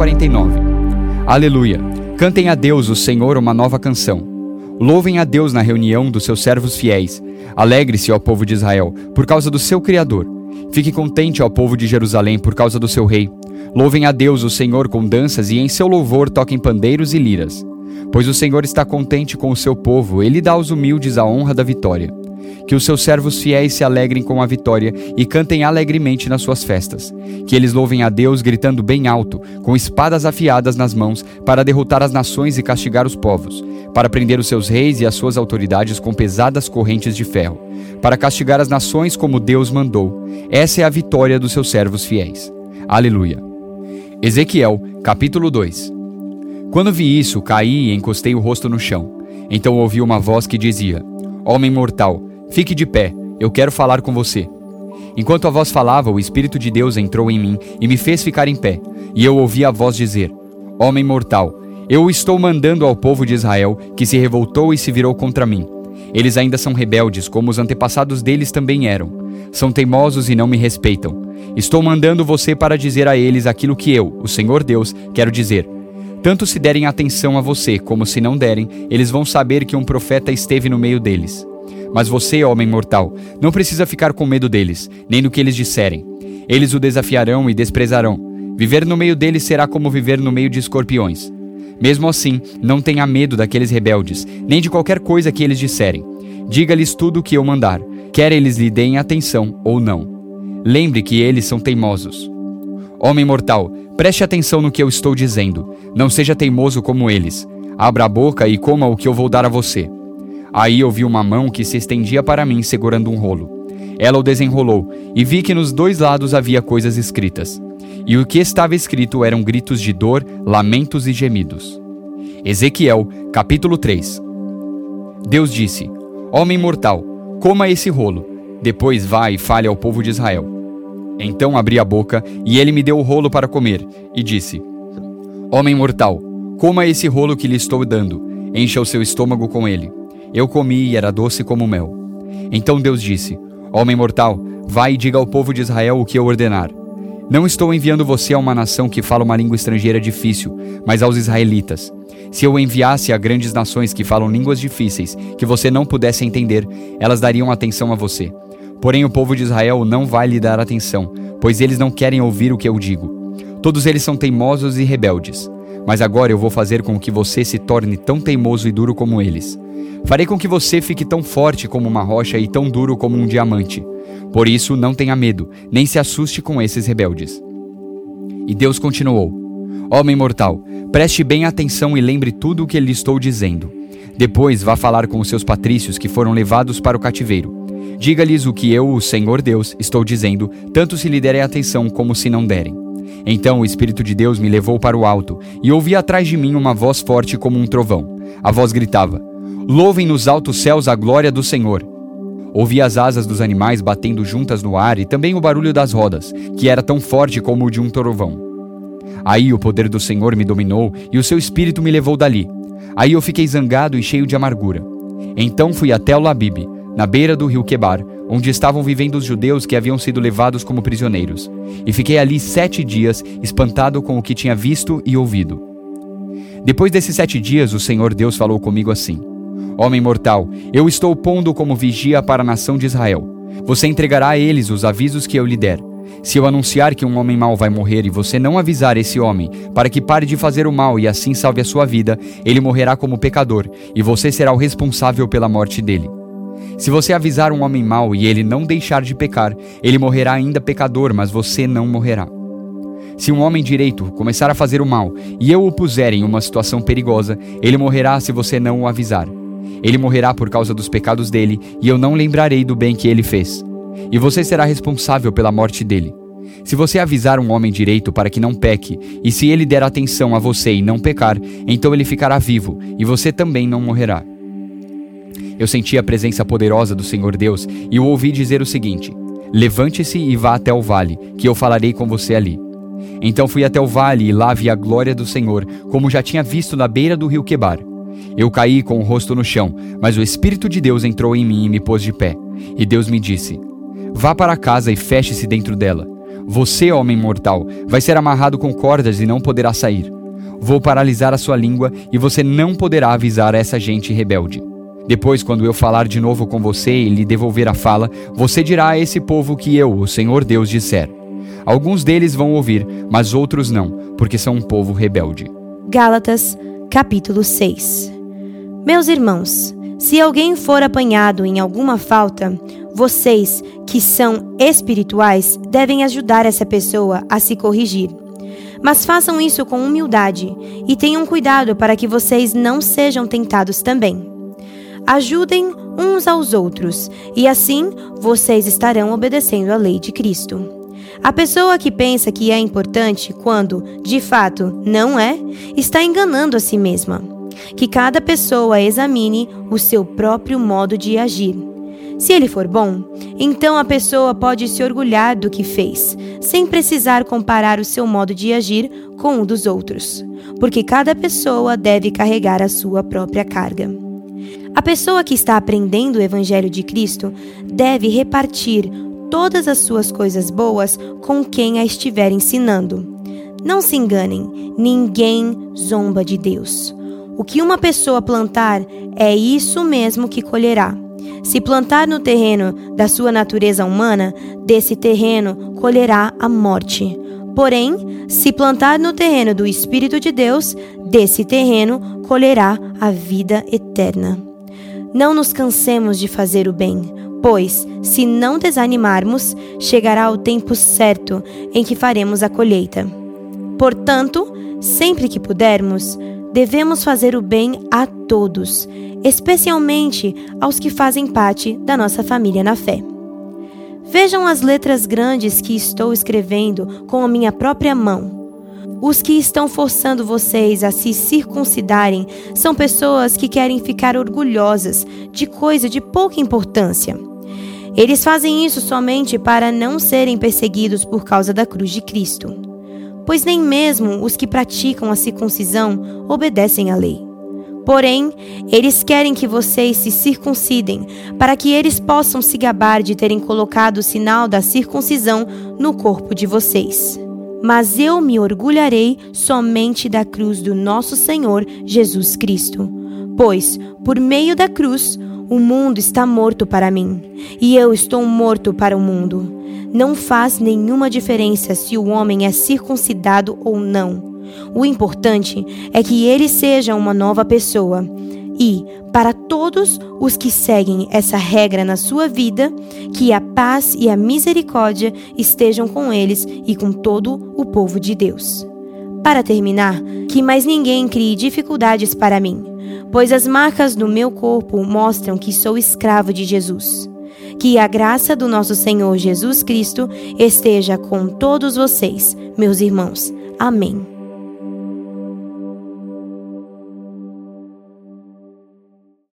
49 Aleluia! Cantem a Deus, o Senhor, uma nova canção. Louvem a Deus na reunião dos seus servos fiéis. Alegre-se, ó povo de Israel, por causa do seu Criador. Fique contente, ó povo de Jerusalém, por causa do seu Rei. Louvem a Deus, o Senhor, com danças, e em seu louvor toquem pandeiros e liras. Pois o Senhor está contente com o seu povo, ele dá aos humildes a honra da vitória. Que os seus servos fiéis se alegrem com a vitória e cantem alegremente nas suas festas. Que eles louvem a Deus gritando bem alto, com espadas afiadas nas mãos, para derrotar as nações e castigar os povos, para prender os seus reis e as suas autoridades com pesadas correntes de ferro, para castigar as nações como Deus mandou. Essa é a vitória dos seus servos fiéis. Aleluia. Ezequiel, capítulo 2 Quando vi isso, caí e encostei o rosto no chão. Então ouvi uma voz que dizia: Homem mortal, Fique de pé, eu quero falar com você. Enquanto a voz falava, o Espírito de Deus entrou em mim e me fez ficar em pé, e eu ouvi a voz dizer: Homem mortal, eu estou mandando ao povo de Israel que se revoltou e se virou contra mim. Eles ainda são rebeldes, como os antepassados deles também eram. São teimosos e não me respeitam. Estou mandando você para dizer a eles aquilo que eu, o Senhor Deus, quero dizer. Tanto se derem atenção a você como se não derem, eles vão saber que um profeta esteve no meio deles. Mas você, homem mortal, não precisa ficar com medo deles, nem do que eles disserem. Eles o desafiarão e desprezarão. Viver no meio deles será como viver no meio de escorpiões. Mesmo assim, não tenha medo daqueles rebeldes, nem de qualquer coisa que eles disserem. Diga-lhes tudo o que eu mandar, quer eles lhe deem atenção ou não. Lembre que eles são teimosos. Homem mortal, preste atenção no que eu estou dizendo. Não seja teimoso como eles. Abra a boca e coma o que eu vou dar a você. Aí eu vi uma mão que se estendia para mim segurando um rolo. Ela o desenrolou e vi que nos dois lados havia coisas escritas. E o que estava escrito eram gritos de dor, lamentos e gemidos. Ezequiel, capítulo 3 Deus disse: Homem mortal, coma esse rolo. Depois vá e fale ao povo de Israel. Então abri a boca e ele me deu o rolo para comer e disse: Homem mortal, coma esse rolo que lhe estou dando. Encha o seu estômago com ele. Eu comi e era doce como mel. Então Deus disse: Homem mortal, vai e diga ao povo de Israel o que eu ordenar. Não estou enviando você a uma nação que fala uma língua estrangeira difícil, mas aos israelitas. Se eu enviasse a grandes nações que falam línguas difíceis, que você não pudesse entender, elas dariam atenção a você. Porém, o povo de Israel não vai lhe dar atenção, pois eles não querem ouvir o que eu digo. Todos eles são teimosos e rebeldes. Mas agora eu vou fazer com que você se torne tão teimoso e duro como eles. Farei com que você fique tão forte como uma rocha e tão duro como um diamante. Por isso, não tenha medo, nem se assuste com esses rebeldes. E Deus continuou: Homem mortal, preste bem atenção e lembre tudo o que lhe estou dizendo. Depois vá falar com os seus patrícios que foram levados para o cativeiro. Diga-lhes o que eu, o Senhor Deus, estou dizendo, tanto se lhe derem atenção como se não derem. Então o Espírito de Deus me levou para o alto, e ouvi atrás de mim uma voz forte como um trovão. A voz gritava: Louvem nos altos céus a glória do Senhor. Ouvi as asas dos animais batendo juntas no ar e também o barulho das rodas, que era tão forte como o de um trovão. Aí o poder do Senhor me dominou e o seu espírito me levou dali. Aí eu fiquei zangado e cheio de amargura. Então fui até o Labib, na beira do rio Quebar, onde estavam vivendo os judeus que haviam sido levados como prisioneiros. E fiquei ali sete dias, espantado com o que tinha visto e ouvido. Depois desses sete dias, o Senhor Deus falou comigo assim: Homem mortal, eu estou pondo como vigia para a nação de Israel. Você entregará a eles os avisos que eu lhe der. Se eu anunciar que um homem mau vai morrer e você não avisar esse homem, para que pare de fazer o mal e assim salve a sua vida, ele morrerá como pecador, e você será o responsável pela morte dele. Se você avisar um homem mau e ele não deixar de pecar, ele morrerá ainda pecador, mas você não morrerá. Se um homem direito começar a fazer o mal e eu o puser em uma situação perigosa, ele morrerá se você não o avisar. Ele morrerá por causa dos pecados dele, e eu não lembrarei do bem que ele fez. E você será responsável pela morte dele. Se você avisar um homem direito para que não peque, e se ele der atenção a você e não pecar, então ele ficará vivo, e você também não morrerá. Eu senti a presença poderosa do Senhor Deus e o ouvi dizer o seguinte: Levante-se e vá até o vale, que eu falarei com você ali. Então fui até o vale e lá vi a glória do Senhor, como já tinha visto na beira do rio Quebar. Eu caí com o rosto no chão, mas o Espírito de Deus entrou em mim e me pôs de pé. E Deus me disse: Vá para casa e feche-se dentro dela. Você, homem mortal, vai ser amarrado com cordas e não poderá sair. Vou paralisar a sua língua e você não poderá avisar essa gente rebelde. Depois, quando eu falar de novo com você e lhe devolver a fala, você dirá a esse povo que eu, o Senhor Deus, disser. Alguns deles vão ouvir, mas outros não, porque são um povo rebelde. Gálatas, capítulo 6 Meus irmãos, se alguém for apanhado em alguma falta, vocês, que são espirituais, devem ajudar essa pessoa a se corrigir. Mas façam isso com humildade e tenham cuidado para que vocês não sejam tentados também. Ajudem uns aos outros, e assim vocês estarão obedecendo à lei de Cristo. A pessoa que pensa que é importante quando, de fato, não é, está enganando a si mesma. Que cada pessoa examine o seu próprio modo de agir. Se ele for bom, então a pessoa pode se orgulhar do que fez, sem precisar comparar o seu modo de agir com o dos outros, porque cada pessoa deve carregar a sua própria carga. A pessoa que está aprendendo o Evangelho de Cristo deve repartir todas as suas coisas boas com quem a estiver ensinando. Não se enganem, ninguém zomba de Deus. O que uma pessoa plantar é isso mesmo que colherá. Se plantar no terreno da sua natureza humana, desse terreno colherá a morte. Porém, se plantar no terreno do Espírito de Deus, desse terreno colherá a vida eterna. Não nos cansemos de fazer o bem, pois, se não desanimarmos, chegará o tempo certo em que faremos a colheita. Portanto, sempre que pudermos, devemos fazer o bem a todos, especialmente aos que fazem parte da nossa família na fé. Vejam as letras grandes que estou escrevendo com a minha própria mão. Os que estão forçando vocês a se circuncidarem são pessoas que querem ficar orgulhosas de coisa de pouca importância. Eles fazem isso somente para não serem perseguidos por causa da cruz de Cristo. Pois nem mesmo os que praticam a circuncisão obedecem à lei. Porém, eles querem que vocês se circuncidem, para que eles possam se gabar de terem colocado o sinal da circuncisão no corpo de vocês. Mas eu me orgulharei somente da cruz do nosso Senhor Jesus Cristo. Pois, por meio da cruz, o mundo está morto para mim, e eu estou morto para o mundo. Não faz nenhuma diferença se o homem é circuncidado ou não. O importante é que ele seja uma nova pessoa. E, para todos os que seguem essa regra na sua vida, que a paz e a misericórdia estejam com eles e com todo o povo de Deus. Para terminar, que mais ninguém crie dificuldades para mim pois as marcas do meu corpo mostram que sou escravo de Jesus. Que a graça do nosso Senhor Jesus Cristo esteja com todos vocês, meus irmãos. Amém.